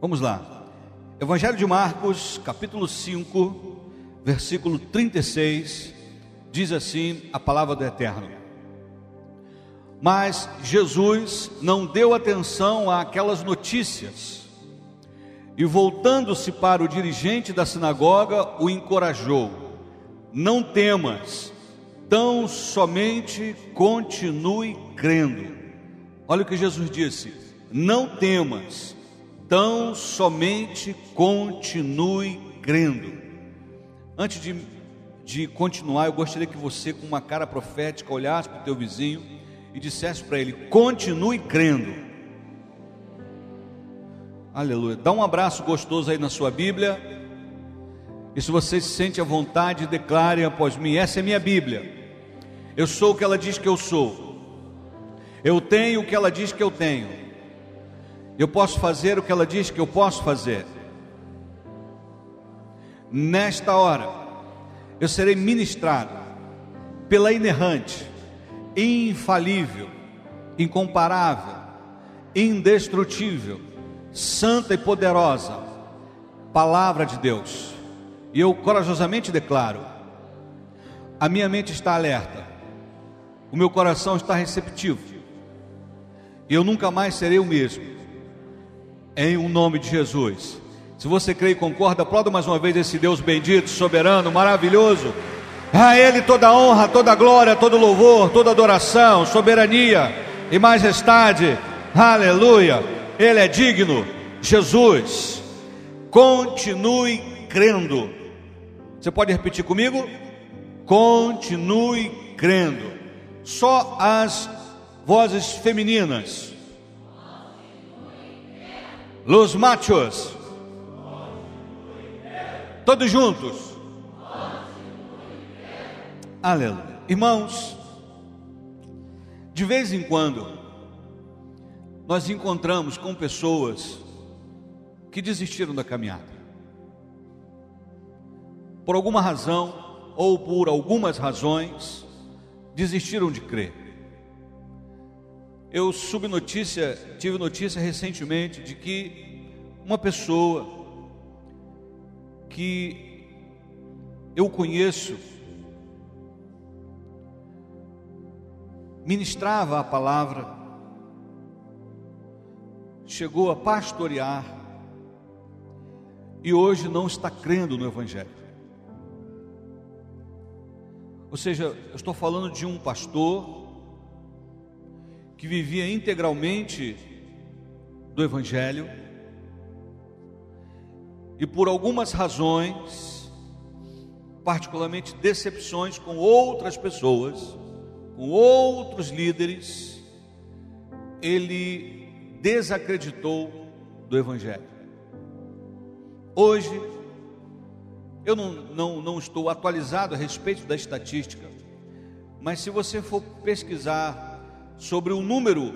Vamos lá. Evangelho de Marcos, capítulo 5, versículo 36, diz assim a palavra do Eterno. Mas Jesus não deu atenção àquelas notícias e, voltando-se para o dirigente da sinagoga, o encorajou: Não temas, tão somente continue crendo. Olha o que Jesus disse: Não temas, tão somente continue crendo. Antes de, de continuar, eu gostaria que você, com uma cara profética, olhasse para o teu vizinho e dissesse para ele: Continue crendo. Aleluia. Dá um abraço gostoso aí na sua Bíblia. E se você se sente à vontade, declare após mim: Essa é minha Bíblia. Eu sou o que ela diz que eu sou. Eu tenho o que ela diz que eu tenho. Eu posso fazer o que ela diz que eu posso fazer. Nesta hora, eu serei ministrado pela inerrante, infalível, incomparável, indestrutível, santa e poderosa palavra de Deus. E eu corajosamente declaro: a minha mente está alerta, o meu coração está receptivo, e eu nunca mais serei o mesmo, em um nome de Jesus. Se você crê e concorda, aplauda mais uma vez esse Deus bendito, soberano, maravilhoso. A Ele toda honra, toda glória, todo louvor, toda adoração, soberania e majestade. Aleluia. Ele é digno. Jesus, continue crendo. Você pode repetir comigo? Continue crendo. Só as vozes femininas. Los machos. Todos juntos. Aleluia. Irmãos, de vez em quando, nós encontramos com pessoas que desistiram da caminhada. Por alguma razão, ou por algumas razões, desistiram de crer. Eu soube notícia, tive notícia recentemente de que uma pessoa que eu conheço ministrava a palavra, chegou a pastorear e hoje não está crendo no Evangelho. Ou seja, eu estou falando de um pastor que vivia integralmente do Evangelho e por algumas razões, particularmente decepções com outras pessoas, com outros líderes, ele desacreditou do Evangelho. Hoje, eu não, não, não estou atualizado a respeito da estatística, mas se você for pesquisar sobre o número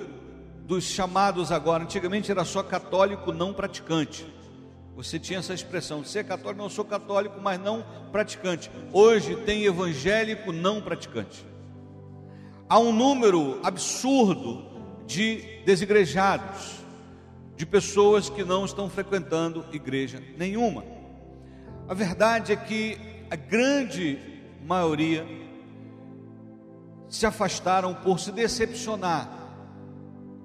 dos chamados agora, antigamente era só católico não praticante. Você tinha essa expressão, ser católico, não sou católico, mas não praticante. Hoje tem evangélico não praticante. Há um número absurdo de desigrejados, de pessoas que não estão frequentando igreja nenhuma. A verdade é que a grande maioria se afastaram por se decepcionar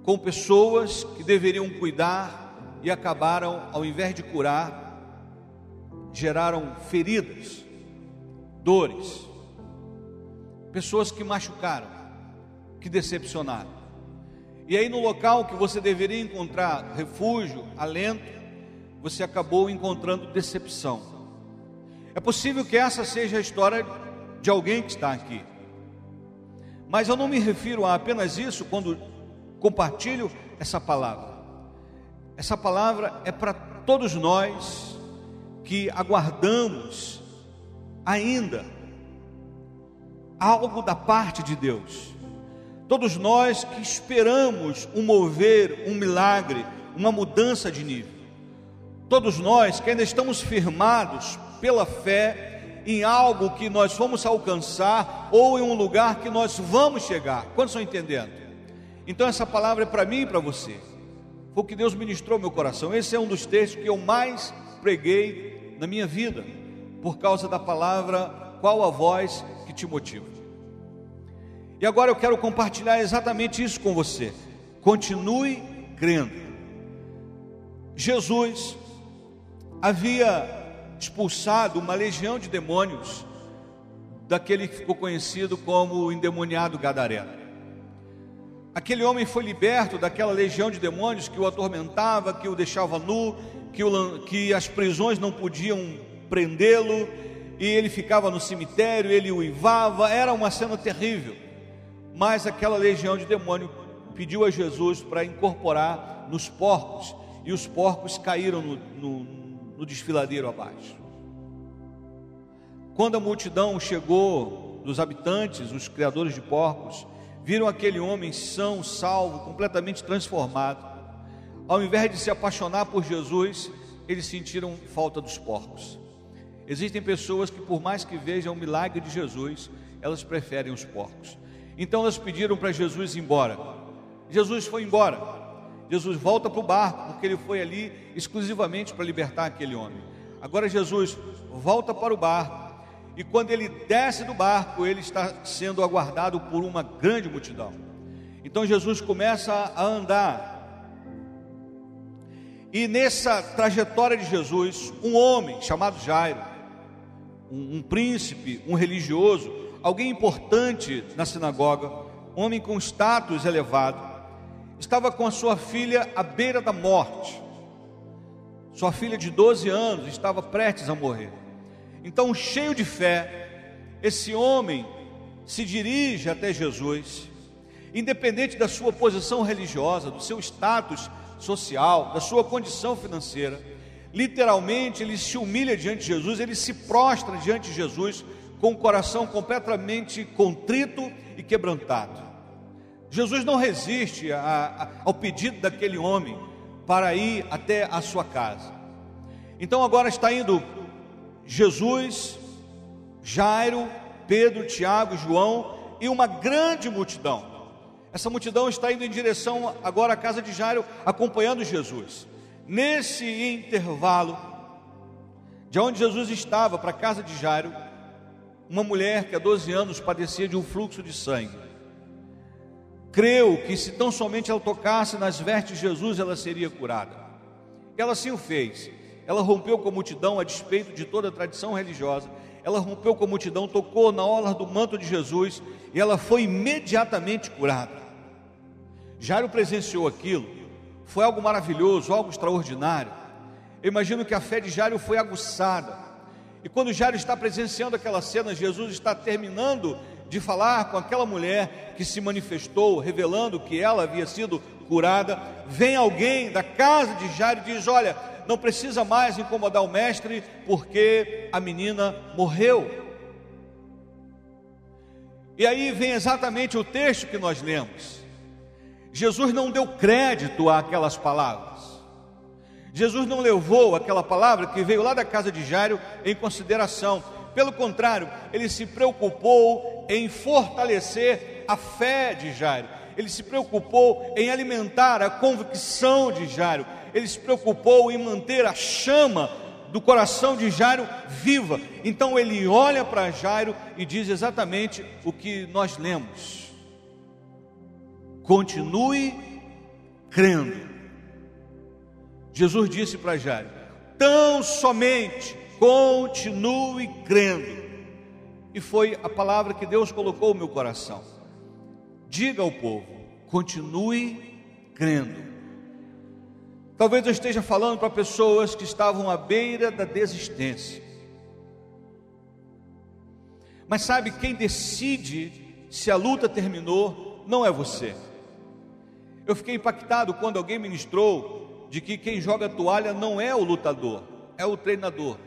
com pessoas que deveriam cuidar e acabaram, ao invés de curar, geraram feridas, dores, pessoas que machucaram, que decepcionaram. E aí, no local que você deveria encontrar refúgio, alento, você acabou encontrando decepção. É possível que essa seja a história de alguém que está aqui. Mas eu não me refiro a apenas isso quando compartilho essa palavra. Essa palavra é para todos nós que aguardamos ainda algo da parte de Deus. Todos nós que esperamos um mover, um milagre, uma mudança de nível. Todos nós que ainda estamos firmados pela fé em algo que nós vamos alcançar ou em um lugar que nós vamos chegar. Quantos estão entendendo? Então essa palavra é para mim e para você. Foi o que Deus ministrou meu coração. Esse é um dos textos que eu mais preguei na minha vida, por causa da palavra qual a voz que te motiva. E agora eu quero compartilhar exatamente isso com você. Continue crendo. Jesus havia expulsado uma legião de demônios daquele que ficou conhecido como o endemoniado Gadareno. Aquele homem foi liberto daquela legião de demônios que o atormentava, que o deixava nu, que, o, que as prisões não podiam prendê-lo, e ele ficava no cemitério, ele uivava, era uma cena terrível. Mas aquela legião de demônio pediu a Jesus para incorporar nos porcos, e os porcos caíram no, no, no desfiladeiro abaixo. Quando a multidão chegou dos habitantes, os criadores de porcos, viram aquele homem são, salvo, completamente transformado. Ao invés de se apaixonar por Jesus, eles sentiram falta dos porcos. Existem pessoas que, por mais que vejam o milagre de Jesus, elas preferem os porcos. Então elas pediram para Jesus ir embora. Jesus foi embora. Jesus volta para o barco, porque ele foi ali exclusivamente para libertar aquele homem. Agora Jesus volta para o barco e quando ele desce do barco, ele está sendo aguardado por uma grande multidão. Então Jesus começa a andar. E nessa trajetória de Jesus, um homem chamado Jairo, um, um príncipe, um religioso, alguém importante na sinagoga, um homem com status elevado, estava com a sua filha à beira da morte. Sua filha de 12 anos estava prestes a morrer. Então, cheio de fé, esse homem se dirige até Jesus, independente da sua posição religiosa, do seu status social, da sua condição financeira. Literalmente, ele se humilha diante de Jesus, ele se prostra diante de Jesus com o coração completamente contrito e quebrantado. Jesus não resiste a, a, ao pedido daquele homem para ir até a sua casa. Então agora está indo Jesus, Jairo, Pedro, Tiago, João e uma grande multidão. Essa multidão está indo em direção agora à casa de Jairo, acompanhando Jesus. Nesse intervalo, de onde Jesus estava para a casa de Jairo, uma mulher que há 12 anos padecia de um fluxo de sangue. Creu que se tão somente ela tocasse nas vestes de Jesus, ela seria curada. Ela sim o fez ela rompeu com a multidão a despeito de toda a tradição religiosa. Ela rompeu com a multidão, tocou na orla do manto de Jesus e ela foi imediatamente curada. Jairo presenciou aquilo, foi algo maravilhoso, algo extraordinário. Eu imagino que a fé de Jairo foi aguçada. E quando Jairo está presenciando aquela cena, Jesus está terminando de falar com aquela mulher que se manifestou, revelando que ela havia sido curada. Vem alguém da casa de Jairo e diz: Olha, não precisa mais incomodar o mestre, porque a menina morreu. E aí vem exatamente o texto que nós lemos. Jesus não deu crédito àquelas palavras. Jesus não levou aquela palavra que veio lá da casa de Jairo em consideração. Pelo contrário, ele se preocupou em fortalecer a fé de Jairo. Ele se preocupou em alimentar a convicção de Jairo ele se preocupou em manter a chama do coração de Jairo viva. Então ele olha para Jairo e diz exatamente o que nós lemos: continue crendo. Jesus disse para Jairo: tão somente continue crendo. E foi a palavra que Deus colocou no meu coração. Diga ao povo: continue crendo. Talvez eu esteja falando para pessoas que estavam à beira da desistência. Mas sabe, quem decide se a luta terminou não é você. Eu fiquei impactado quando alguém ministrou de que quem joga toalha não é o lutador, é o treinador.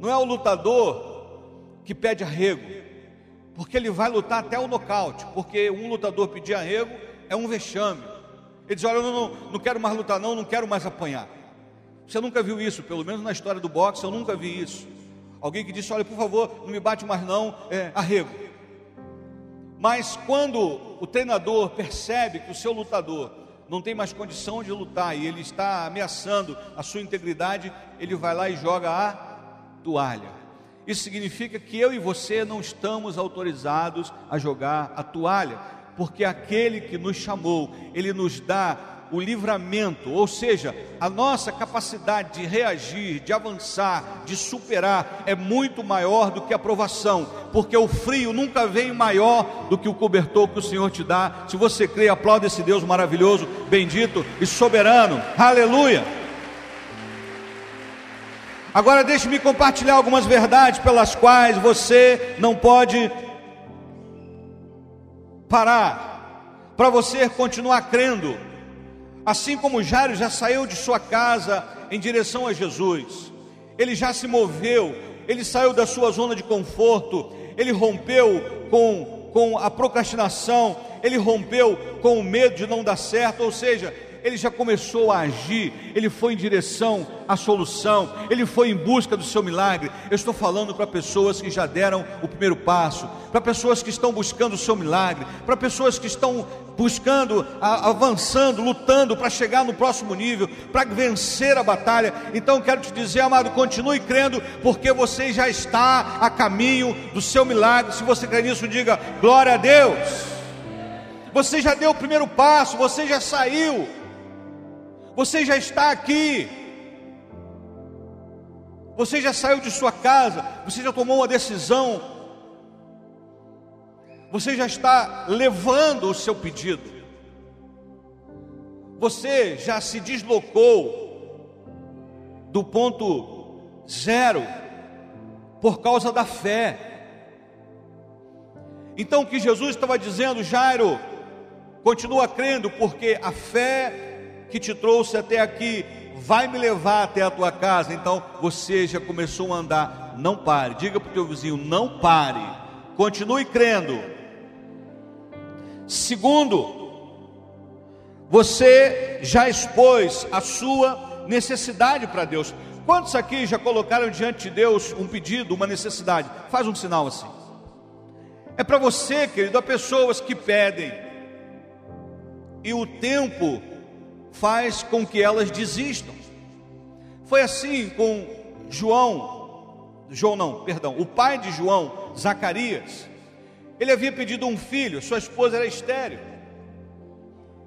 Não é o lutador que pede arrego, porque ele vai lutar até o nocaute, porque um lutador pedir arrego é um vexame. Ele diz: Olha, eu não, não quero mais lutar, não, não quero mais apanhar. Você nunca viu isso, pelo menos na história do boxe, eu nunca vi isso. Alguém que disse: Olha, por favor, não me bate mais, não, é, arrego. Mas quando o treinador percebe que o seu lutador não tem mais condição de lutar e ele está ameaçando a sua integridade, ele vai lá e joga a toalha. Isso significa que eu e você não estamos autorizados a jogar a toalha, porque aquele que nos chamou, ele nos dá o livramento, ou seja, a nossa capacidade de reagir, de avançar, de superar é muito maior do que a provação, porque o frio nunca vem maior do que o cobertor que o Senhor te dá. Se você crê, aplaude esse Deus maravilhoso, bendito e soberano. Aleluia! Agora deixe-me compartilhar algumas verdades pelas quais você não pode parar, para você continuar crendo. Assim como Jairo já saiu de sua casa em direção a Jesus, ele já se moveu, ele saiu da sua zona de conforto, ele rompeu com, com a procrastinação, ele rompeu com o medo de não dar certo, ou seja, ele já começou a agir, ele foi em direção à solução, ele foi em busca do seu milagre. Eu estou falando para pessoas que já deram o primeiro passo, para pessoas que estão buscando o seu milagre, para pessoas que estão buscando, avançando, lutando para chegar no próximo nível, para vencer a batalha. Então quero te dizer, amado, continue crendo, porque você já está a caminho do seu milagre. Se você crê nisso, diga glória a Deus. Você já deu o primeiro passo, você já saiu, você já está aqui. Você já saiu de sua casa, você já tomou uma decisão. Você já está levando o seu pedido. Você já se deslocou do ponto zero por causa da fé. Então o que Jesus estava dizendo, Jairo, continua crendo, porque a fé que te trouxe até aqui vai me levar até a tua casa. Então você já começou a andar. Não pare. Diga para o teu vizinho: não pare. Continue crendo. Segundo, você já expôs a sua necessidade para Deus. Quantos aqui já colocaram diante de Deus um pedido, uma necessidade? Faz um sinal assim. É para você, querido, há pessoas que pedem, e o tempo faz com que elas desistam. Foi assim com João, João não, perdão, o pai de João, Zacarias. Ele havia pedido um filho, sua esposa era estéril.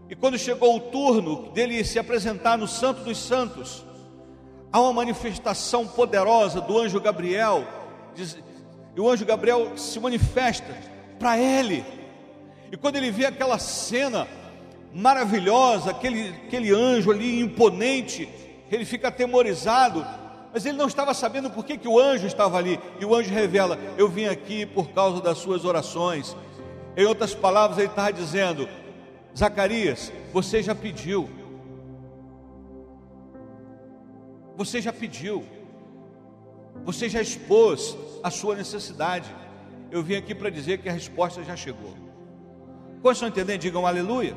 E quando chegou o turno dele se apresentar no Santo dos Santos, há uma manifestação poderosa do anjo Gabriel. Diz, e o anjo Gabriel se manifesta para ele. E quando ele vê aquela cena, maravilhosa, aquele, aquele anjo ali imponente, ele fica atemorizado, mas ele não estava sabendo por que, que o anjo estava ali, e o anjo revela: Eu vim aqui por causa das suas orações. Em outras palavras, ele estava dizendo: Zacarias, você já pediu, você já pediu, você já expôs a sua necessidade. Eu vim aqui para dizer que a resposta já chegou. Quantos estão entendendo? Digam aleluia.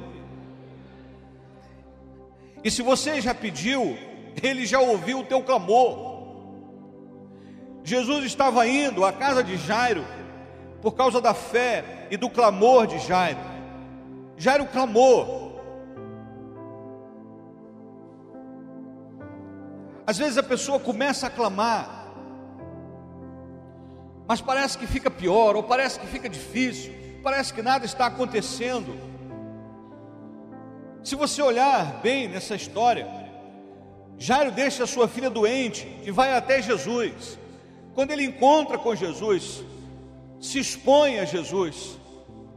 E se você já pediu, ele já ouviu o teu clamor. Jesus estava indo à casa de Jairo por causa da fé e do clamor de Jairo. Jairo clamou. Às vezes a pessoa começa a clamar, mas parece que fica pior, ou parece que fica difícil, parece que nada está acontecendo. Se você olhar bem nessa história, Jairo deixa a sua filha doente e vai até Jesus. Quando ele encontra com Jesus, se expõe a Jesus,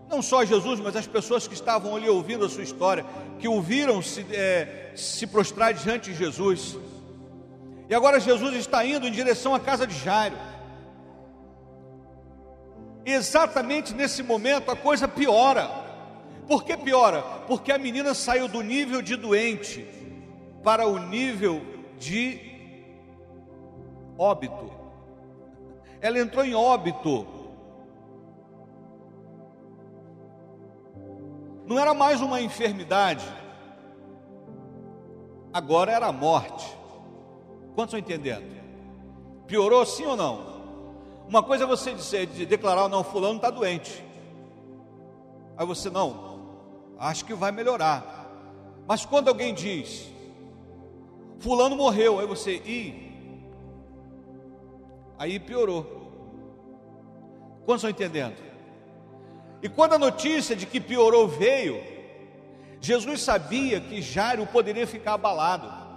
não só Jesus, mas as pessoas que estavam ali ouvindo a sua história, que o viram se, é, se prostrar diante de Jesus. E agora Jesus está indo em direção à casa de Jairo. Exatamente nesse momento a coisa piora. Por que piora? Porque a menina saiu do nível de doente para o nível de óbito. Ela entrou em óbito. Não era mais uma enfermidade, agora era a morte. Quantos estão entendendo? Piorou sim ou não? Uma coisa é você dizer, de declarar, não, fulano está doente. Aí você não, acho que vai melhorar. Mas quando alguém diz, fulano morreu, aí você, ih, aí piorou. Quantos estão entendendo? E quando a notícia de que piorou veio, Jesus sabia que Jairo poderia ficar abalado.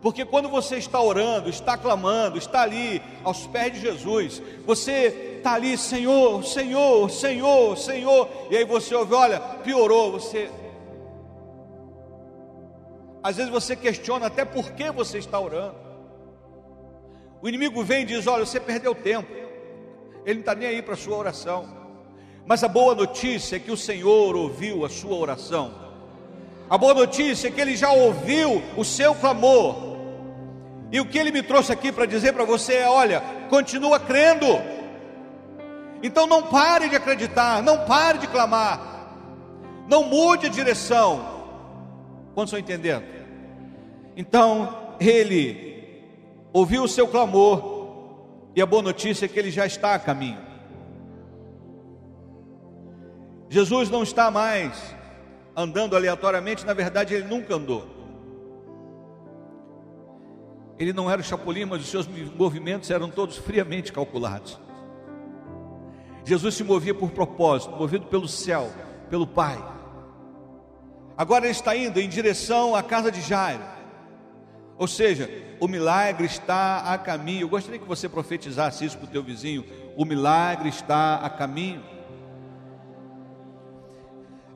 Porque quando você está orando, está clamando, está ali aos pés de Jesus, você está ali, Senhor, Senhor, Senhor, Senhor, e aí você ouve, olha, piorou, você. Às vezes você questiona até por que você está orando. O inimigo vem e diz: Olha, você perdeu tempo. Ele não está nem aí para a sua oração. Mas a boa notícia é que o Senhor ouviu a sua oração. A boa notícia é que Ele já ouviu o seu clamor. E o que Ele me trouxe aqui para dizer para você é: olha, continua crendo. Então não pare de acreditar, não pare de clamar, não mude a direção. Quantos estão entendendo? Então ele ouviu o seu clamor, e a boa notícia é que ele já está a caminho. Jesus não está mais andando aleatoriamente, na verdade ele nunca andou. Ele não era o chapulim, mas os seus movimentos eram todos friamente calculados. Jesus se movia por propósito, movido pelo céu, pelo Pai. Agora ele está indo em direção à casa de Jairo. Ou seja, o milagre está a caminho. Eu gostaria que você profetizasse isso para o teu vizinho. O milagre está a caminho.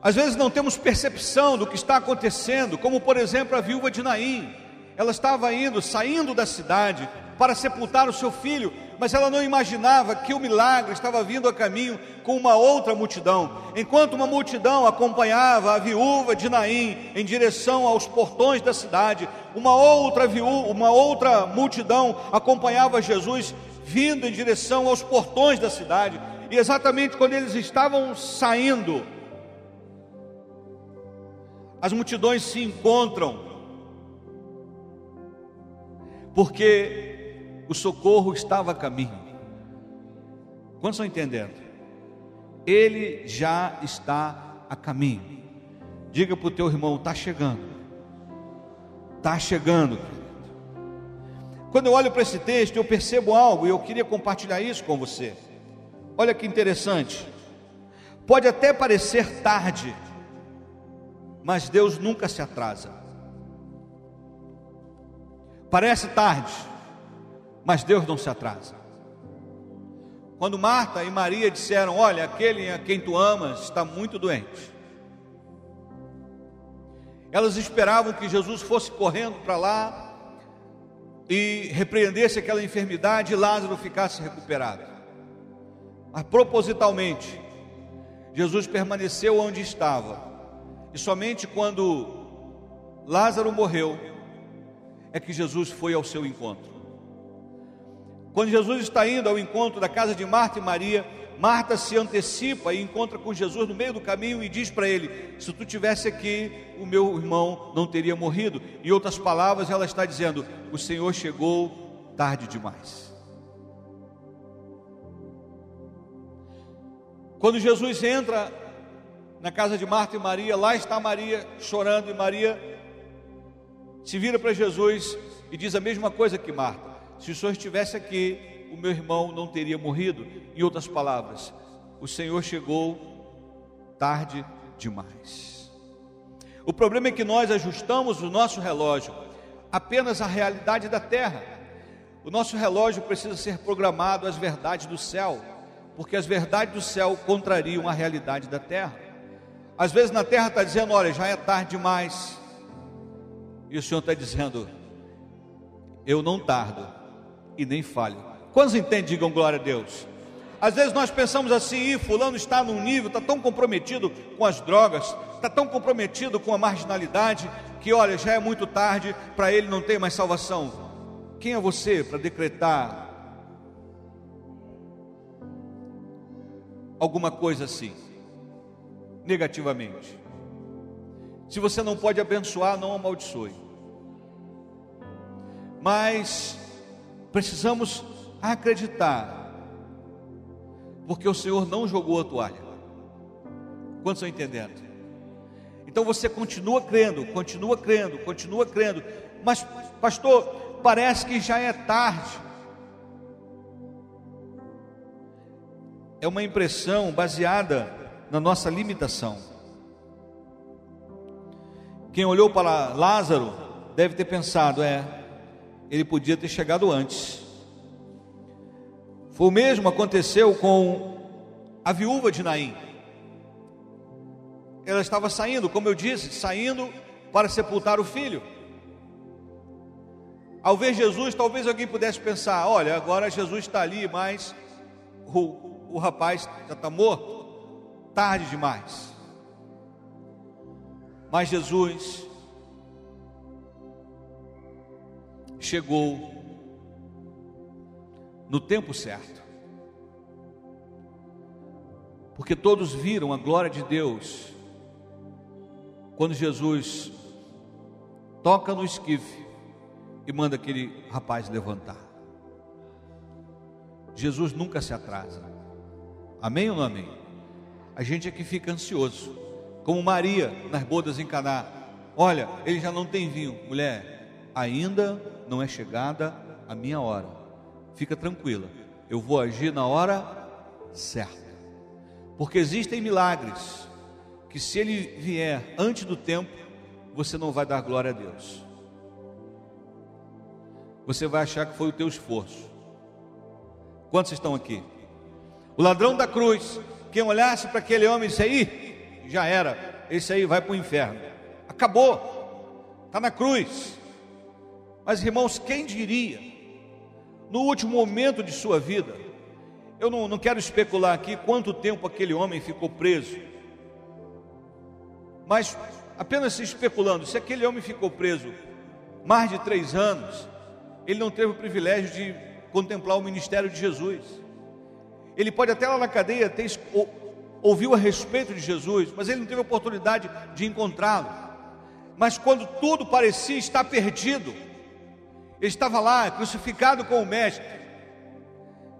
Às vezes não temos percepção do que está acontecendo, como por exemplo a viúva de Naim. Ela estava indo, saindo da cidade para sepultar o seu filho, mas ela não imaginava que o milagre estava vindo a caminho com uma outra multidão. Enquanto uma multidão acompanhava a viúva de Naim em direção aos portões da cidade, uma outra viúva, uma outra multidão acompanhava Jesus vindo em direção aos portões da cidade. E exatamente quando eles estavam saindo, as multidões se encontram, porque o socorro estava a caminho. Quantos estão entendendo? Ele já está a caminho. Diga para o teu irmão: está chegando. Está chegando. Quando eu olho para esse texto, eu percebo algo e eu queria compartilhar isso com você. Olha que interessante. Pode até parecer tarde, mas Deus nunca se atrasa. Parece tarde, mas Deus não se atrasa. Quando Marta e Maria disseram: Olha, aquele a quem tu amas está muito doente. Elas esperavam que Jesus fosse correndo para lá e repreendesse aquela enfermidade e Lázaro ficasse recuperado. Mas propositalmente, Jesus permaneceu onde estava. E somente quando Lázaro morreu, é que Jesus foi ao seu encontro. Quando Jesus está indo ao encontro da casa de Marta e Maria, Marta se antecipa e encontra com Jesus no meio do caminho e diz para ele: Se tu tivesse aqui, o meu irmão não teria morrido. Em outras palavras, ela está dizendo: O Senhor chegou tarde demais. Quando Jesus entra na casa de Marta e Maria, lá está Maria chorando, e Maria se vira para Jesus e diz a mesma coisa que Marta. Se o Senhor estivesse aqui, o meu irmão não teria morrido. Em outras palavras, o Senhor chegou tarde demais. O problema é que nós ajustamos o nosso relógio apenas à realidade da terra. O nosso relógio precisa ser programado às verdades do céu, porque as verdades do céu contrariam a realidade da terra. Às vezes na terra está dizendo: olha, já é tarde demais, e o Senhor está dizendo: eu não tardo, e nem falho. Quantos entendem? Digam glória a Deus. Às vezes nós pensamos assim, fulano está num nível, está tão comprometido com as drogas, está tão comprometido com a marginalidade, que olha, já é muito tarde, para ele não tem mais salvação. Quem é você para decretar alguma coisa assim, negativamente? Se você não pode abençoar, não amaldiçoe. Mas Precisamos acreditar, porque o Senhor não jogou a toalha. Quantos estão entendendo? Então você continua crendo, continua crendo, continua crendo, mas, pastor, parece que já é tarde. É uma impressão baseada na nossa limitação. Quem olhou para Lázaro deve ter pensado: é, ele podia ter chegado antes. Foi o mesmo aconteceu com a viúva de Naim. Ela estava saindo, como eu disse, saindo para sepultar o filho. Ao ver Jesus, talvez alguém pudesse pensar: olha, agora Jesus está ali, mas o, o rapaz já está morto, tarde demais. Mas Jesus chegou no tempo certo. Porque todos viram a glória de Deus quando Jesus toca no esquife e manda aquele rapaz levantar. Jesus nunca se atrasa. Amém ou não amém? A gente é que fica ansioso. Como Maria nas bodas em Caná. Olha, ele já não tem vinho. Mulher, ainda não é chegada a minha hora. Fica tranquila. Eu vou agir na hora certa. Porque existem milagres que se ele vier antes do tempo, você não vai dar glória a Deus. Você vai achar que foi o teu esforço. Quantos estão aqui? O ladrão da cruz, quem olhasse para aquele homem disse aí, já era, esse aí vai para o inferno. Acabou, está na cruz. Mas irmãos, quem diria, no último momento de sua vida, eu não, não quero especular aqui quanto tempo aquele homem ficou preso, mas apenas especulando, se aquele homem ficou preso mais de três anos, ele não teve o privilégio de contemplar o ministério de Jesus. Ele pode até lá na cadeia ter ouviu a respeito de Jesus, mas ele não teve oportunidade de encontrá-lo. Mas quando tudo parecia estar perdido, ele estava lá crucificado com o mestre.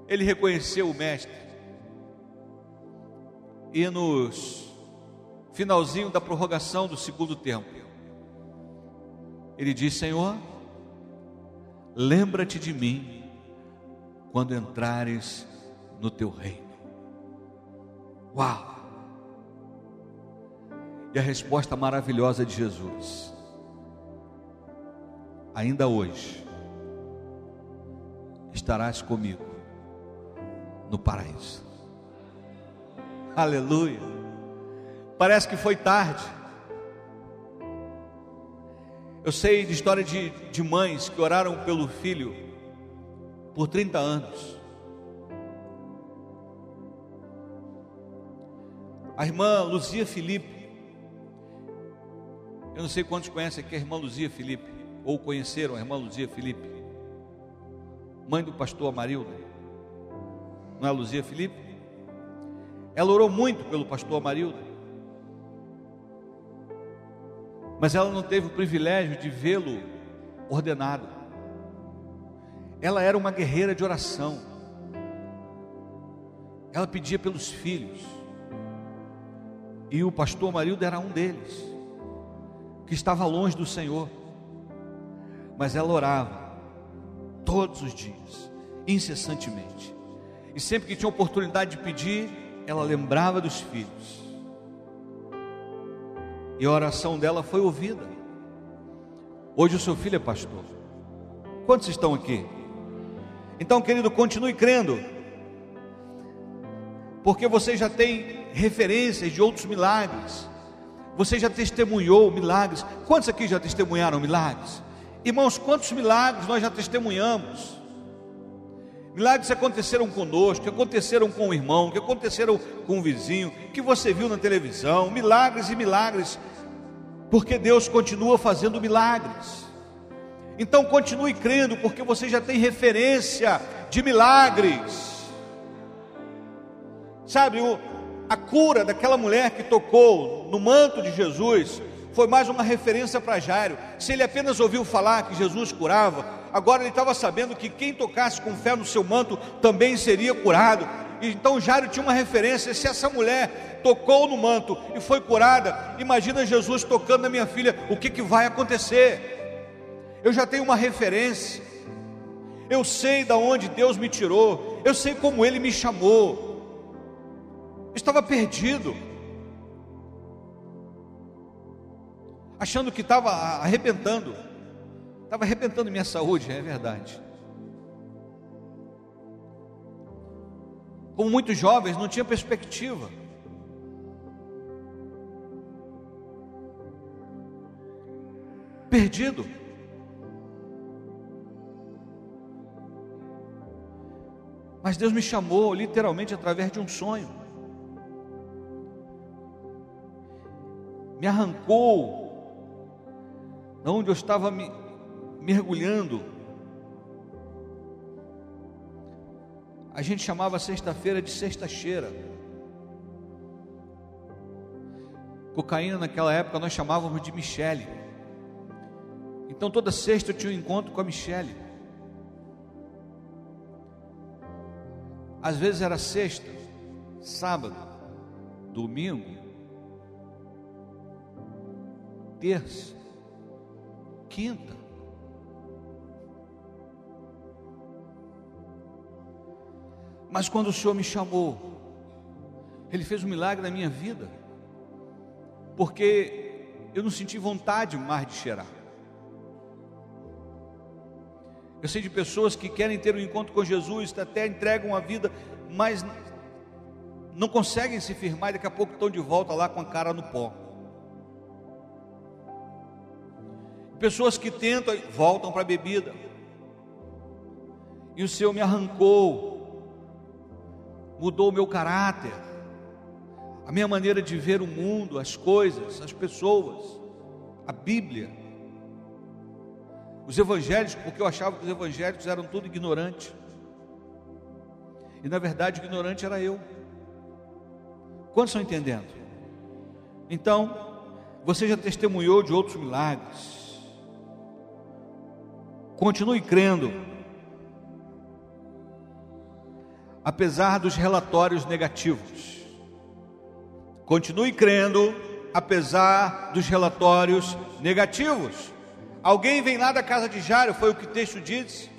Ele reconheceu o mestre. E nos finalzinho da prorrogação do segundo tempo, ele disse: Senhor, lembra-te de mim quando entrares no teu reino. Uau! E a resposta maravilhosa de Jesus, ainda hoje, estarás comigo no paraíso. Aleluia! Parece que foi tarde. Eu sei de história de, de mães que oraram pelo filho por 30 anos. A irmã Luzia Felipe, eu não sei quantos conhecem aqui a irmã Luzia Felipe, ou conheceram a irmã Luzia Felipe, mãe do pastor Amarildo, não é Luzia Felipe? Ela orou muito pelo pastor Amarildo, mas ela não teve o privilégio de vê-lo ordenado. Ela era uma guerreira de oração. Ela pedia pelos filhos. E o pastor Marildo era um deles, que estava longe do Senhor. Mas ela orava todos os dias, incessantemente. E sempre que tinha oportunidade de pedir, ela lembrava dos filhos. E a oração dela foi ouvida. Hoje o seu filho é pastor. Quantos estão aqui? Então, querido, continue crendo, porque você já tem referências de outros milagres, você já testemunhou milagres. Quantos aqui já testemunharam milagres? Irmãos, quantos milagres nós já testemunhamos? Milagres aconteceram conosco, que aconteceram com o irmão, que aconteceram com o vizinho, que você viu na televisão, milagres e milagres, porque Deus continua fazendo milagres. Então continue crendo, porque você já tem referência de milagres. Sabe, a cura daquela mulher que tocou no manto de Jesus foi mais uma referência para Jairo. Se ele apenas ouviu falar que Jesus curava, agora ele estava sabendo que quem tocasse com fé no seu manto também seria curado. Então Jairo tinha uma referência: se essa mulher tocou no manto e foi curada, imagina Jesus tocando na minha filha, o que, que vai acontecer? Eu já tenho uma referência, eu sei da onde Deus me tirou, eu sei como Ele me chamou. Estava perdido, achando que estava arrebentando, estava arrebentando minha saúde, é verdade. Como muitos jovens, não tinha perspectiva. Perdido. Mas Deus me chamou literalmente através de um sonho. Me arrancou onde eu estava me mergulhando. A gente chamava sexta-feira de sexta-cheira. Cocaína naquela época nós chamávamos de Michele. Então toda sexta eu tinha um encontro com a Michele. Às vezes era sexta, sábado, domingo, terça, quinta. Mas quando o Senhor me chamou, Ele fez um milagre na minha vida, porque eu não senti vontade mais de cheirar. Eu sei de pessoas que querem ter um encontro com Jesus, até entregam a vida, mas não conseguem se firmar e daqui a pouco estão de volta lá com a cara no pó. Pessoas que tentam, voltam para a bebida. E o Senhor me arrancou, mudou o meu caráter, a minha maneira de ver o mundo, as coisas, as pessoas, a Bíblia os evangélicos, porque eu achava que os evangélicos eram tudo ignorantes. E na verdade, o ignorante era eu. Quantos estão entendendo? Então, você já testemunhou de outros milagres. Continue crendo. Apesar dos relatórios negativos. Continue crendo, apesar dos relatórios negativos. Alguém vem lá da casa de Jairo, foi o que o texto diz,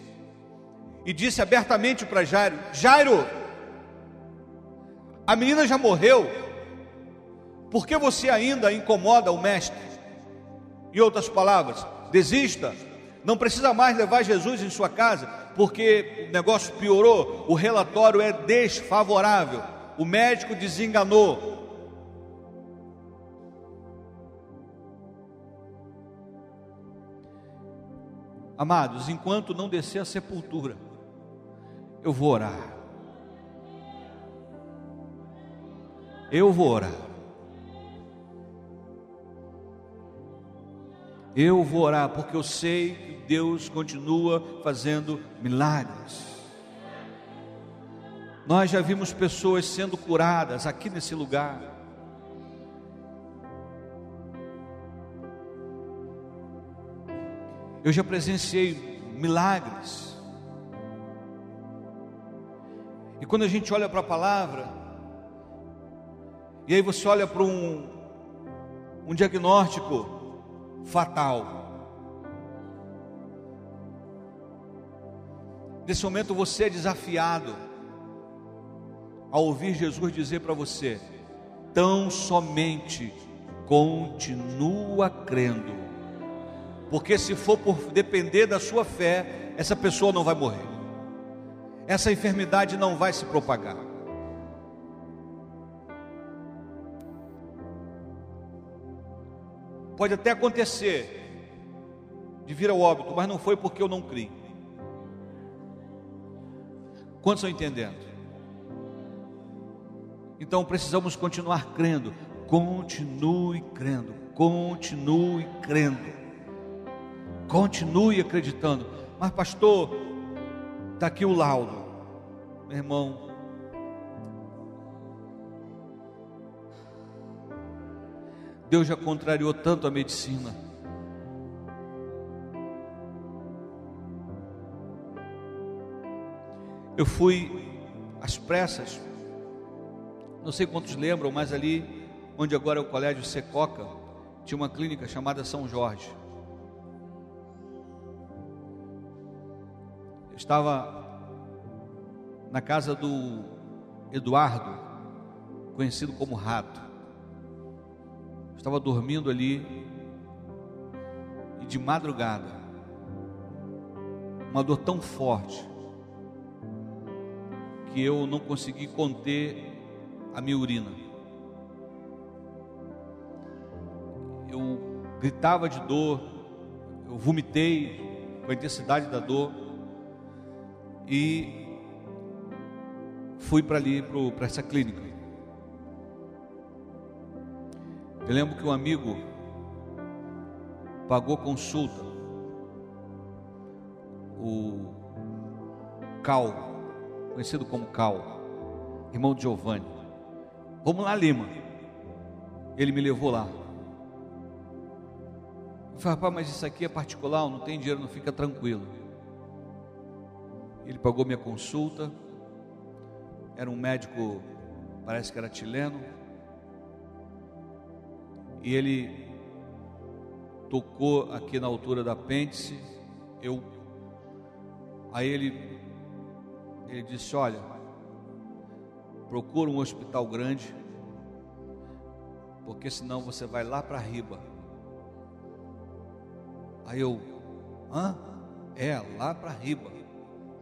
e disse abertamente para Jairo: Jairo, a menina já morreu, por que você ainda incomoda o mestre? Em outras palavras, desista, não precisa mais levar Jesus em sua casa, porque o negócio piorou, o relatório é desfavorável, o médico desenganou, Amados, enquanto não descer a sepultura, eu vou orar. Eu vou orar. Eu vou orar porque eu sei que Deus continua fazendo milagres. Nós já vimos pessoas sendo curadas aqui nesse lugar. Eu já presenciei milagres. E quando a gente olha para a palavra, e aí você olha para um, um diagnóstico fatal. Nesse momento você é desafiado a ouvir Jesus dizer para você: tão somente continua crendo porque se for por depender da sua fé, essa pessoa não vai morrer. Essa enfermidade não vai se propagar. Pode até acontecer de vir ao óbito, mas não foi porque eu não criei. Quantos estão entendendo? Então precisamos continuar crendo. Continue crendo. Continue crendo. Continue acreditando. Mas, pastor, está aqui o laudo. Meu irmão, Deus já contrariou tanto a medicina. Eu fui às pressas. Não sei quantos lembram, mas ali onde agora é o Colégio Secoca, tinha uma clínica chamada São Jorge. Eu estava na casa do Eduardo, conhecido como Rato. Eu estava dormindo ali e de madrugada, uma dor tão forte eu não consegui conter a minha urina. Eu gritava de dor, eu vomitei com a intensidade da dor e fui para ali, para essa clínica. Eu lembro que um amigo pagou consulta, o Cal, conhecido como Cal, irmão de Giovanni. Vamos lá, Lima. Ele me levou lá. Eu falei, rapaz, mas isso aqui é particular, não tem dinheiro, não fica tranquilo. Ele pagou minha consulta. Era um médico, parece que era chileno. E ele tocou aqui na altura da apêndice. Eu aí ele ele disse: "Olha, procura um hospital grande, porque senão você vai lá para riba. Aí eu, hã? É, lá para riba,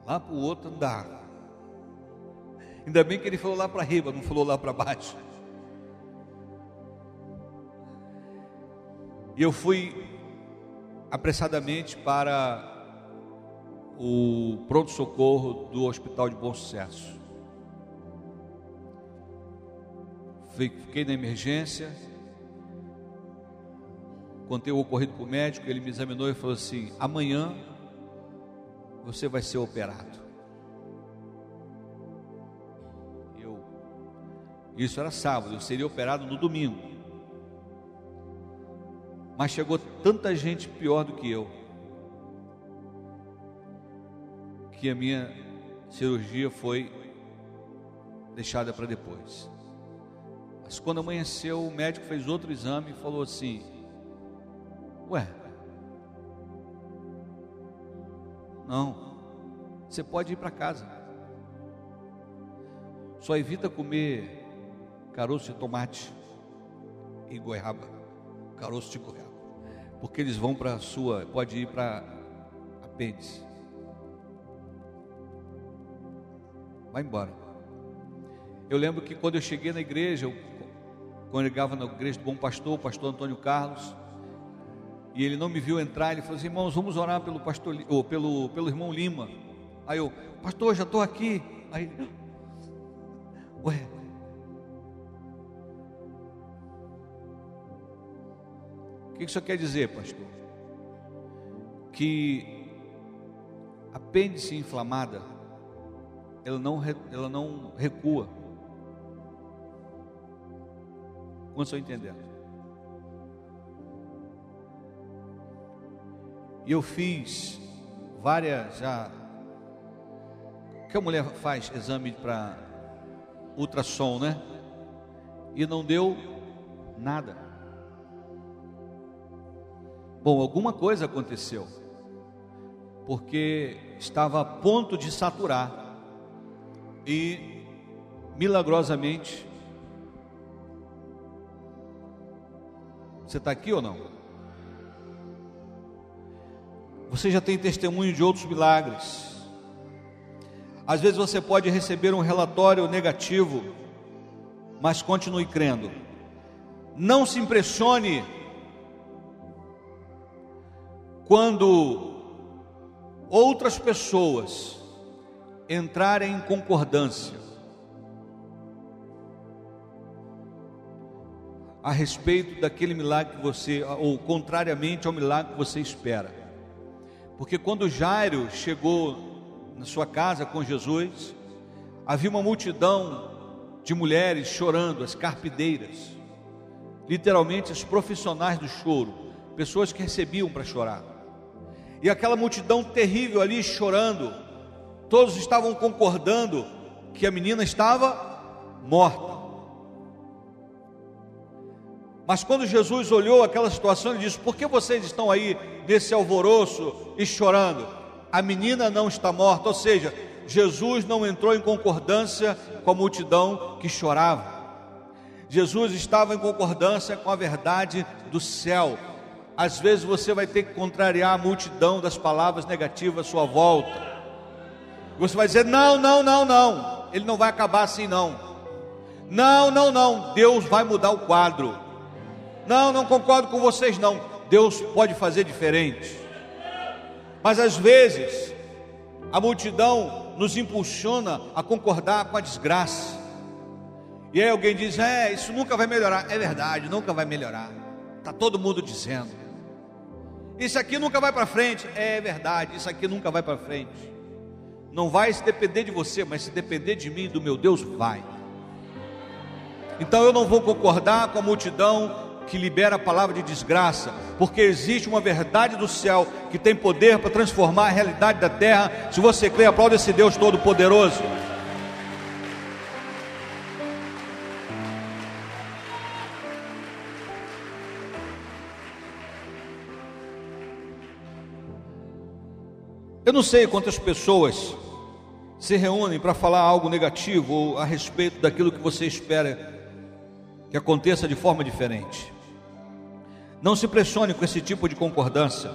lá para o outro andar. Ainda bem que ele falou lá para riba, não falou lá para baixo. E eu fui apressadamente para o pronto-socorro do Hospital de Bom Sucesso. Fiquei na emergência, contei o ocorrido para o médico, ele me examinou e falou assim: amanhã você vai ser operado. Eu, isso era sábado, eu seria operado no domingo. Mas chegou tanta gente pior do que eu, que a minha cirurgia foi deixada para depois. Mas quando amanheceu, o médico fez outro exame e falou assim: Ué, não, você pode ir para casa. Só evita comer caroço de tomate e goiaba, caroço de goiaba, porque eles vão para a sua, pode ir para apêndice. Vai embora. Eu lembro que quando eu cheguei na igreja, eu congregava na igreja do Bom Pastor, o pastor Antônio Carlos, e ele não me viu entrar, ele falou assim, irmãos, vamos orar pelo pastor, ou pelo, pelo irmão Lima. Aí eu, pastor, já estou aqui. Aí, ué. O que isso quer dizer, pastor? Que apêndice inflamada, ela não, ela não recua Quantos estão entendendo? E eu fiz várias já. Que a mulher faz exame para ultrassom, né? E não deu nada. Bom, alguma coisa aconteceu. Porque estava a ponto de saturar. E milagrosamente Você está aqui ou não? Você já tem testemunho de outros milagres. Às vezes você pode receber um relatório negativo, mas continue crendo. Não se impressione quando outras pessoas entrarem em concordância a respeito daquele milagre que você, ou contrariamente ao milagre que você espera. Porque quando Jairo chegou na sua casa com Jesus, havia uma multidão de mulheres chorando, as carpideiras, literalmente as profissionais do choro, pessoas que recebiam para chorar. E aquela multidão terrível ali chorando, todos estavam concordando que a menina estava morta. Mas quando Jesus olhou aquela situação, ele disse: Por que vocês estão aí nesse alvoroço e chorando? A menina não está morta, ou seja, Jesus não entrou em concordância com a multidão que chorava. Jesus estava em concordância com a verdade do céu. Às vezes você vai ter que contrariar a multidão das palavras negativas à sua volta. Você vai dizer: não, não, não, não. Ele não vai acabar assim, não. Não, não, não. Deus vai mudar o quadro. Não, não concordo com vocês, não. Deus pode fazer diferente. Mas às vezes, a multidão nos impulsiona a concordar com a desgraça. E aí alguém diz: É, isso nunca vai melhorar. É verdade, nunca vai melhorar. Está todo mundo dizendo. Isso aqui nunca vai para frente. É verdade, isso aqui nunca vai para frente. Não vai se depender de você, mas se depender de mim, do meu Deus, vai. Então eu não vou concordar com a multidão que libera a palavra de desgraça, porque existe uma verdade do céu que tem poder para transformar a realidade da terra. Se você crê, aplaude esse Deus Todo-Poderoso. Eu não sei quantas pessoas se reúnem para falar algo negativo ou a respeito daquilo que você espera que aconteça de forma diferente. Não se pressione com esse tipo de concordância.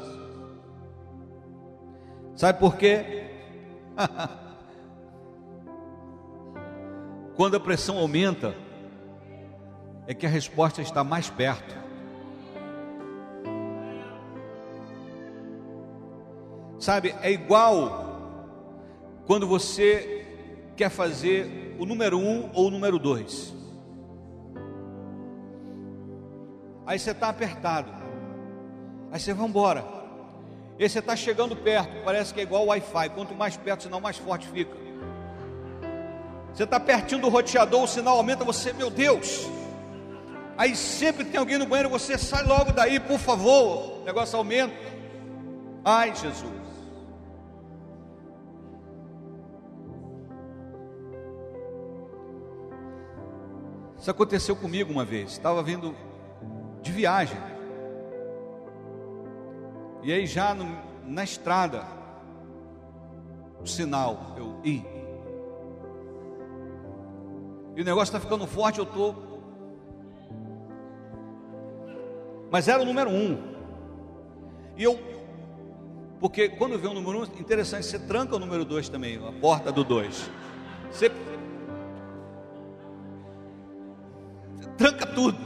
Sabe por quê? Quando a pressão aumenta, é que a resposta está mais perto. Sabe, é igual quando você quer fazer o número um ou o número dois. Aí você está apertado. Aí você vai embora. E você está chegando perto, parece que é igual o Wi-Fi. Quanto mais perto, o sinal mais forte fica. Você está pertinho do roteador, o sinal aumenta, você, meu Deus. Aí sempre tem alguém no banheiro, você sai logo daí, por favor. O negócio aumenta. Ai, Jesus. Isso aconteceu comigo uma vez. Estava vindo de viagem. E aí já no, na estrada, o sinal, eu i. E o negócio está ficando forte, eu estou. Mas era o número um. E eu, porque quando vê o número um, interessante, você tranca o número dois também, a porta do dois. Você tranca tudo.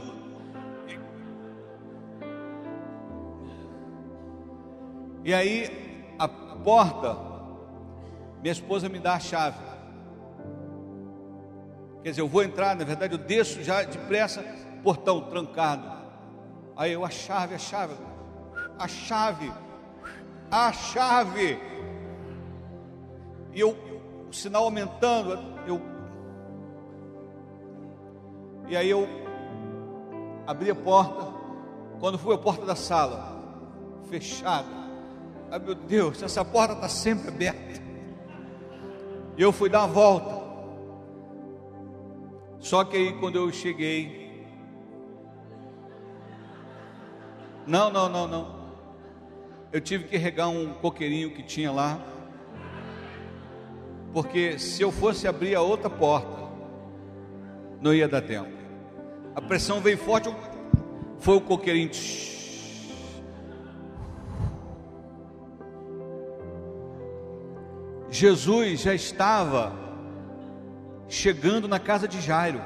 E aí, a porta, minha esposa me dá a chave. Quer dizer, eu vou entrar, na verdade, eu desço já depressa, portão trancado. Aí eu, a chave, a chave, a chave, a chave. E eu, o sinal aumentando, eu. E aí eu abri a porta. Quando fui à porta da sala, fechada. Ah, meu Deus, essa porta está sempre aberta. E eu fui dar uma volta. Só que aí quando eu cheguei. Não, não, não, não. Eu tive que regar um coqueirinho que tinha lá. Porque se eu fosse abrir a outra porta, não ia dar tempo. A pressão veio forte, foi o coqueirinho. Jesus já estava chegando na casa de Jairo.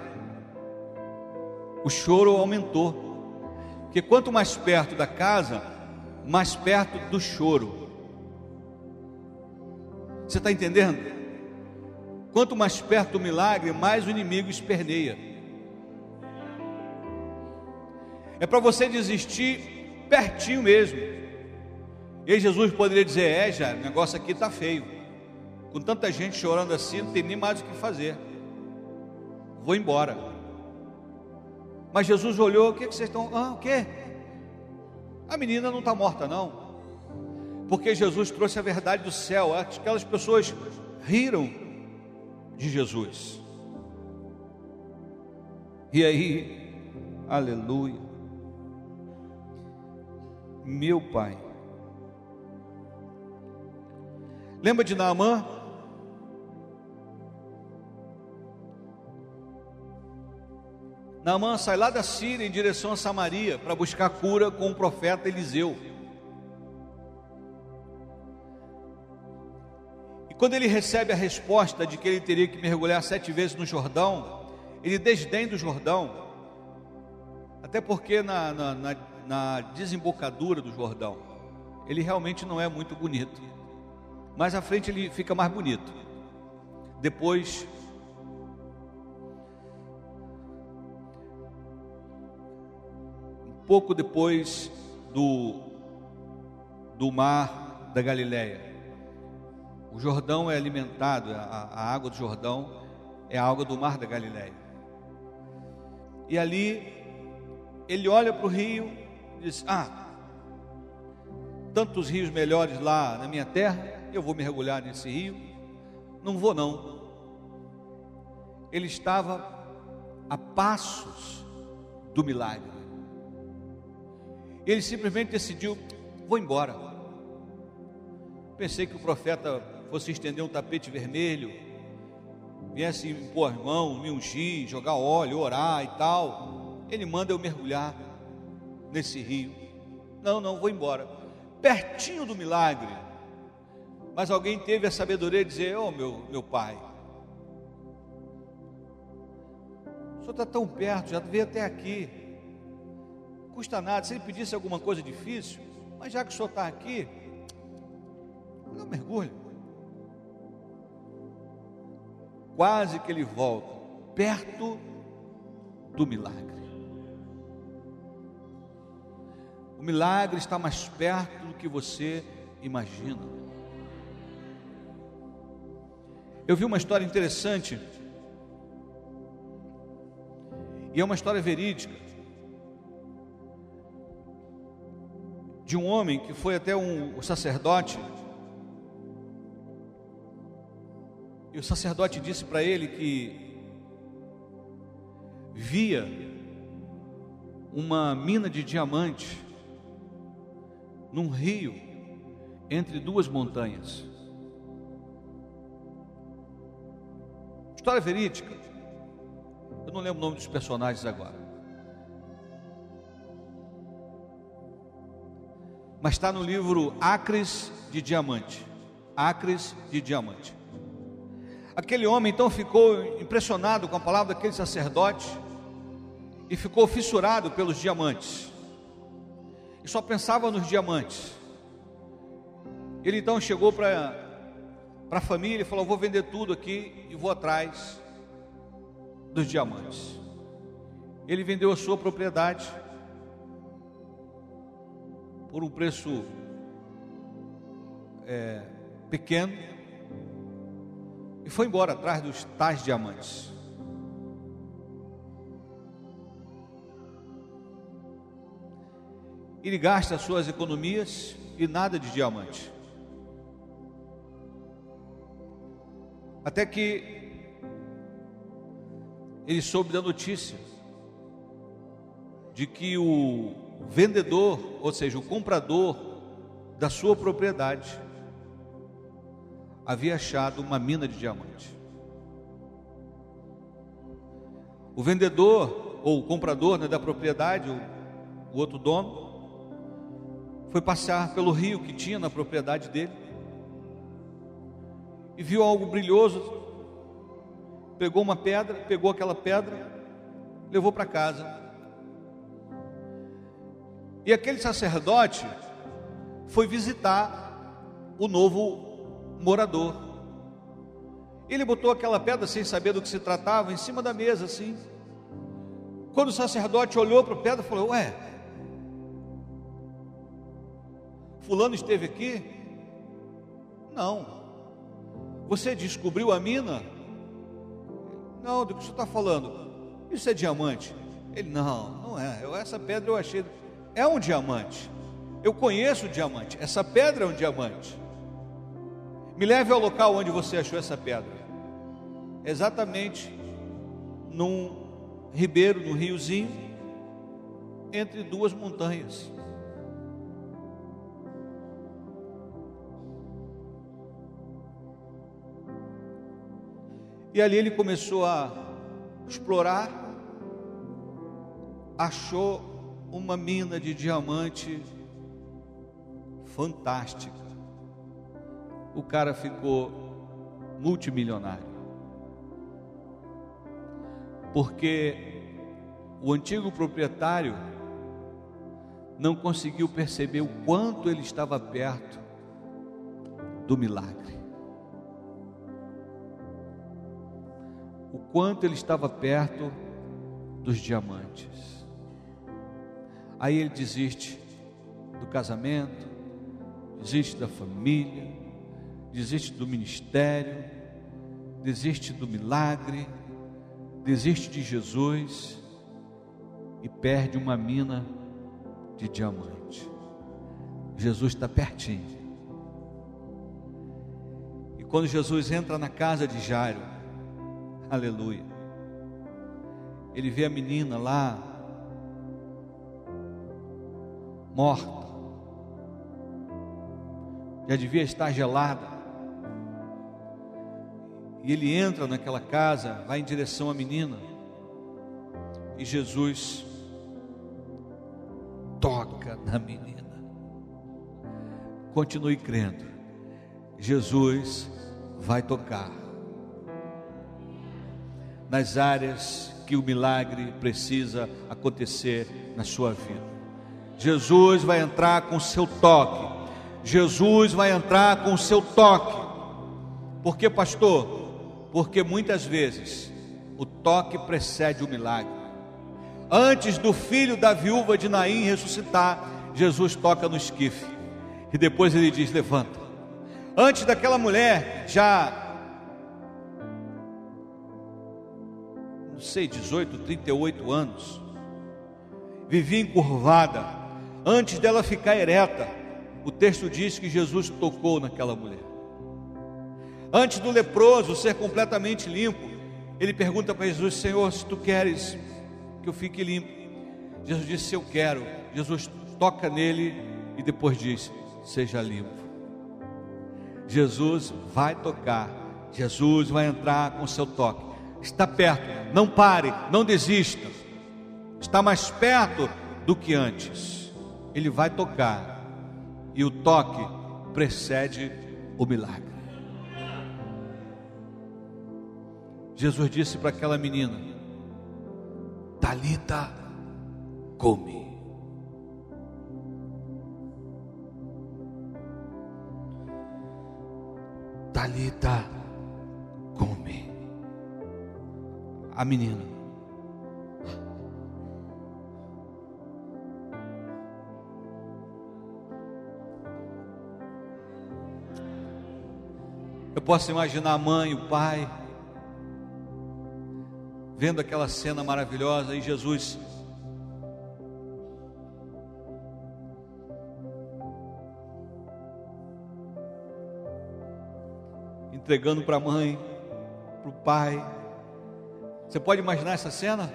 O choro aumentou. Porque quanto mais perto da casa, mais perto do choro. Você está entendendo? Quanto mais perto do milagre, mais o inimigo esperneia. É para você desistir pertinho mesmo. E Jesus poderia dizer: É, já, o negócio aqui está feio. Com tanta gente chorando assim, não tem nem mais o que fazer. Vou embora. Mas Jesus olhou: O que, que vocês estão. Ah, o quê? A menina não está morta, não. Porque Jesus trouxe a verdade do céu. Aquelas pessoas riram de Jesus. E aí, aleluia, meu Pai. Lembra de Naamã? Naamã sai lá da Síria em direção a Samaria para buscar cura com o profeta Eliseu. E quando ele recebe a resposta de que ele teria que mergulhar sete vezes no Jordão, ele desdém do Jordão, até porque na, na, na, na desembocadura do Jordão, ele realmente não é muito bonito. Mais à frente ele fica mais bonito. Depois pouco depois do, do mar da Galileia. O Jordão é alimentado, a, a água do Jordão é a água do mar da Galileia. E ali ele olha para o rio e diz: Ah, tantos rios melhores lá na minha terra, eu vou mergulhar nesse rio. Não vou não. Ele estava a passos do milagre. Ele simplesmente decidiu: vou embora. Pensei que o profeta fosse estender um tapete vermelho, viesse impor as mãos, me ungir, jogar óleo, orar e tal. Ele manda eu mergulhar nesse rio. Não, não, vou embora. Pertinho do milagre. Mas alguém teve a sabedoria de dizer: Oh, meu, meu pai, o senhor está tão perto, já veio até aqui custa nada. Se ele pedisse alguma coisa difícil, mas já que o senhor está aqui, dá um mergulho. Quase que ele volta, perto do milagre. O milagre está mais perto do que você imagina. Eu vi uma história interessante, e é uma história verídica. de um homem que foi até um, sacerdote. E o sacerdote disse para ele que via uma mina de diamante num rio entre duas montanhas. História verídica. Eu não lembro o nome dos personagens agora. mas está no livro Acres de Diamante. Acres de Diamante. Aquele homem então ficou impressionado com a palavra daquele sacerdote e ficou fissurado pelos diamantes. E só pensava nos diamantes. Ele então chegou para a família e falou: Vou vender tudo aqui e vou atrás dos diamantes. Ele vendeu a sua propriedade por um preço é, pequeno e foi embora atrás dos tais diamantes. Ele gasta as suas economias e nada de diamante. Até que ele soube da notícia de que o vendedor, ou seja, o comprador da sua propriedade, havia achado uma mina de diamante. O vendedor ou o comprador né, da propriedade, o, o outro dono, foi passear pelo rio que tinha na propriedade dele e viu algo brilhoso. Pegou uma pedra, pegou aquela pedra, levou para casa e aquele sacerdote foi visitar o novo morador. Ele botou aquela pedra sem saber do que se tratava em cima da mesa, assim. Quando o sacerdote olhou para a pedra, falou: Ué, Fulano esteve aqui? Não. Você descobriu a mina? Não, do que você está falando? Isso é diamante? Ele, não, não é. Eu, essa pedra eu achei é um diamante. Eu conheço o diamante. Essa pedra é um diamante. Me leve ao local onde você achou essa pedra. exatamente num ribeiro, num riozinho, entre duas montanhas. E ali ele começou a explorar, achou uma mina de diamante fantástica. O cara ficou multimilionário. Porque o antigo proprietário não conseguiu perceber o quanto ele estava perto do milagre. O quanto ele estava perto dos diamantes. Aí ele desiste do casamento, desiste da família, desiste do ministério, desiste do milagre, desiste de Jesus e perde uma mina de diamante. Jesus está pertinho. E quando Jesus entra na casa de Jairo, Aleluia. Ele vê a menina lá, morta, já devia estar gelada. E ele entra naquela casa, vai em direção à menina, e Jesus toca na menina. Continue crendo, Jesus vai tocar nas áreas que o milagre precisa acontecer na sua vida. Jesus vai entrar com o seu toque. Jesus vai entrar com o seu toque. Por que, pastor? Porque muitas vezes o toque precede o milagre. Antes do filho da viúva de Naim ressuscitar, Jesus toca no esquife. E depois ele diz: Levanta. Antes daquela mulher já não sei, 18, 38 anos, vivia encurvada, antes dela ficar ereta, o texto diz que Jesus tocou naquela mulher. Antes do leproso ser completamente limpo, ele pergunta para Jesus: Senhor, se tu queres que eu fique limpo, Jesus disse: Eu quero. Jesus toca nele e depois diz: Seja limpo. Jesus vai tocar, Jesus vai entrar com seu toque está perto, não pare, não desista, está mais perto do que antes. Ele vai tocar, e o toque precede o milagre. Jesus disse para aquela menina: Talita, come. Talita, come a menina. Eu posso imaginar a mãe, o pai, vendo aquela cena maravilhosa e Jesus entregando para a mãe, para o pai, você pode imaginar essa cena?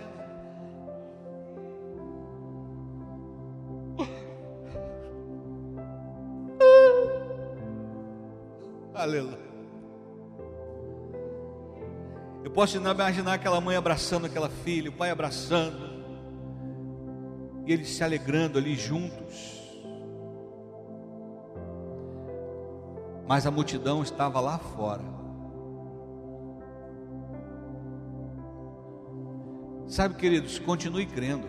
Aleluia. Eu posso imaginar aquela mãe abraçando aquela filha, o pai abraçando, e eles se alegrando ali juntos. Mas a multidão estava lá fora. Sabe, queridos, continue crendo.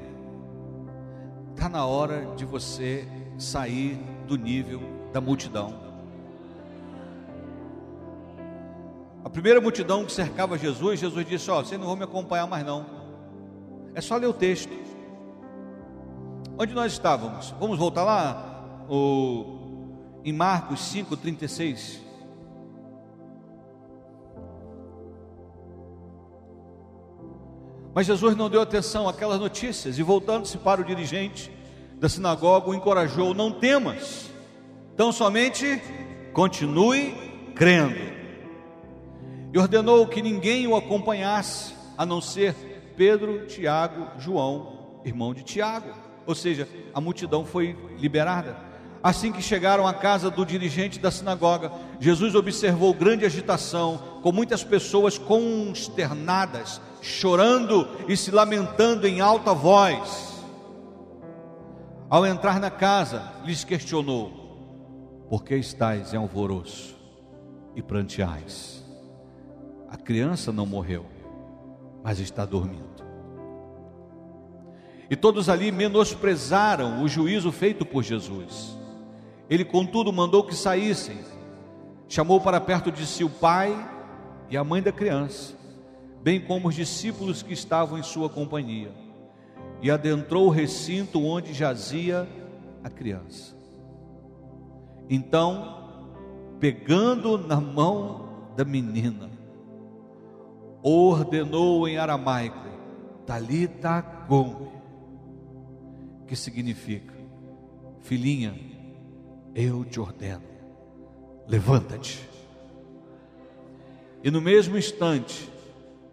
Está na hora de você sair do nível da multidão. A primeira multidão que cercava Jesus, Jesus disse: Ó, oh, vocês não vão me acompanhar mais não. É só ler o texto. Onde nós estávamos? Vamos voltar lá? O, em Marcos 5,36. Mas Jesus não deu atenção àquelas notícias e, voltando-se para o dirigente da sinagoga, o encorajou: Não temas, tão somente continue crendo. e ordenou que ninguém o acompanhasse, a não ser Pedro, Tiago, João, irmão de Tiago. Ou seja, a multidão foi liberada. Assim que chegaram à casa do dirigente da sinagoga, Jesus observou grande agitação, com muitas pessoas consternadas, chorando e se lamentando em alta voz. Ao entrar na casa, lhes questionou: Por que estáis em alvoroço e pranteais? A criança não morreu, mas está dormindo. E todos ali menosprezaram o juízo feito por Jesus. Ele, contudo, mandou que saíssem, chamou para perto de si o pai e a mãe da criança, bem como os discípulos que estavam em sua companhia, e adentrou o recinto onde jazia a criança. Então, pegando na mão da menina, ordenou em aramaico: Talita come, que significa, filhinha, eu te ordeno, levanta-te. E no mesmo instante,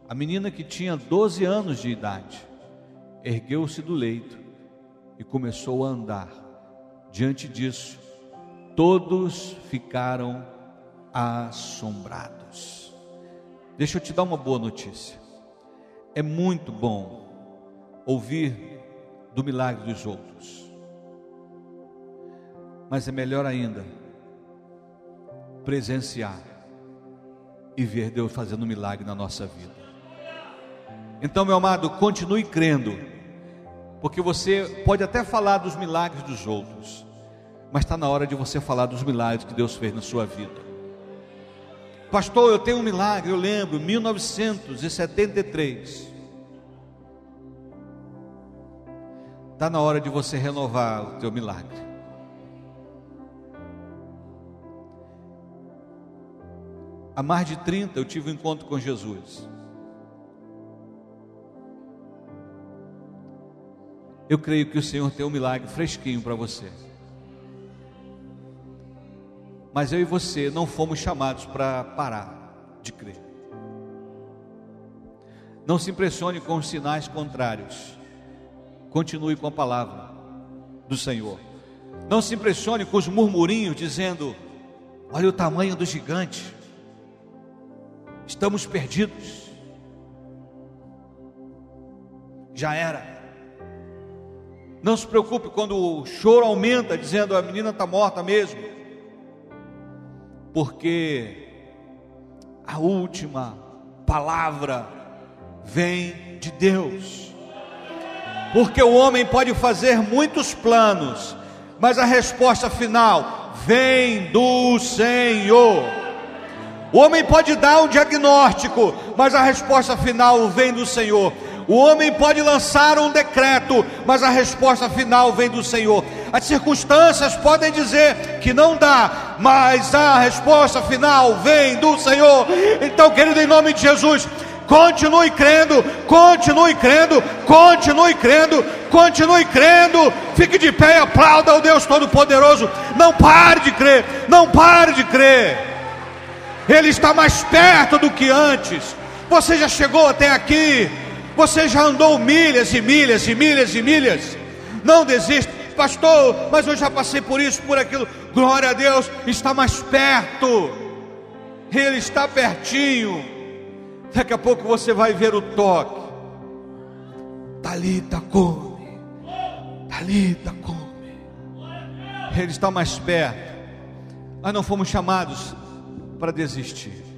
a menina que tinha 12 anos de idade, ergueu-se do leito e começou a andar. Diante disso, todos ficaram assombrados. Deixa eu te dar uma boa notícia. É muito bom ouvir do milagre dos outros mas é melhor ainda presenciar e ver Deus fazendo um milagre na nossa vida. Então, meu amado, continue crendo, porque você pode até falar dos milagres dos outros, mas está na hora de você falar dos milagres que Deus fez na sua vida. Pastor, eu tenho um milagre, eu lembro, 1973. Está na hora de você renovar o teu milagre. Há mais de 30 eu tive um encontro com Jesus. Eu creio que o Senhor tem um milagre fresquinho para você. Mas eu e você não fomos chamados para parar de crer. Não se impressione com os sinais contrários. Continue com a palavra do Senhor. Não se impressione com os murmurinhos dizendo: Olha o tamanho do gigante estamos perdidos. Já era. Não se preocupe quando o choro aumenta, dizendo a menina está morta mesmo, porque a última palavra vem de Deus. Porque o homem pode fazer muitos planos, mas a resposta final vem do Senhor. O homem pode dar um diagnóstico, mas a resposta final vem do Senhor. O homem pode lançar um decreto, mas a resposta final vem do Senhor. As circunstâncias podem dizer que não dá, mas a resposta final vem do Senhor. Então, querido, em nome de Jesus, continue crendo, continue crendo, continue crendo, continue crendo. Fique de pé e aplauda ao Deus Todo-Poderoso. Não pare de crer, não pare de crer. Ele está mais perto do que antes. Você já chegou até aqui, você já andou milhas e milhas e milhas e milhas. Não desista, pastor, mas eu já passei por isso, por aquilo. Glória a Deus, está mais perto. Ele está pertinho. Daqui a pouco você vai ver o toque. Talita come. Talita come. Ele está mais perto. Nós não fomos chamados para desistir.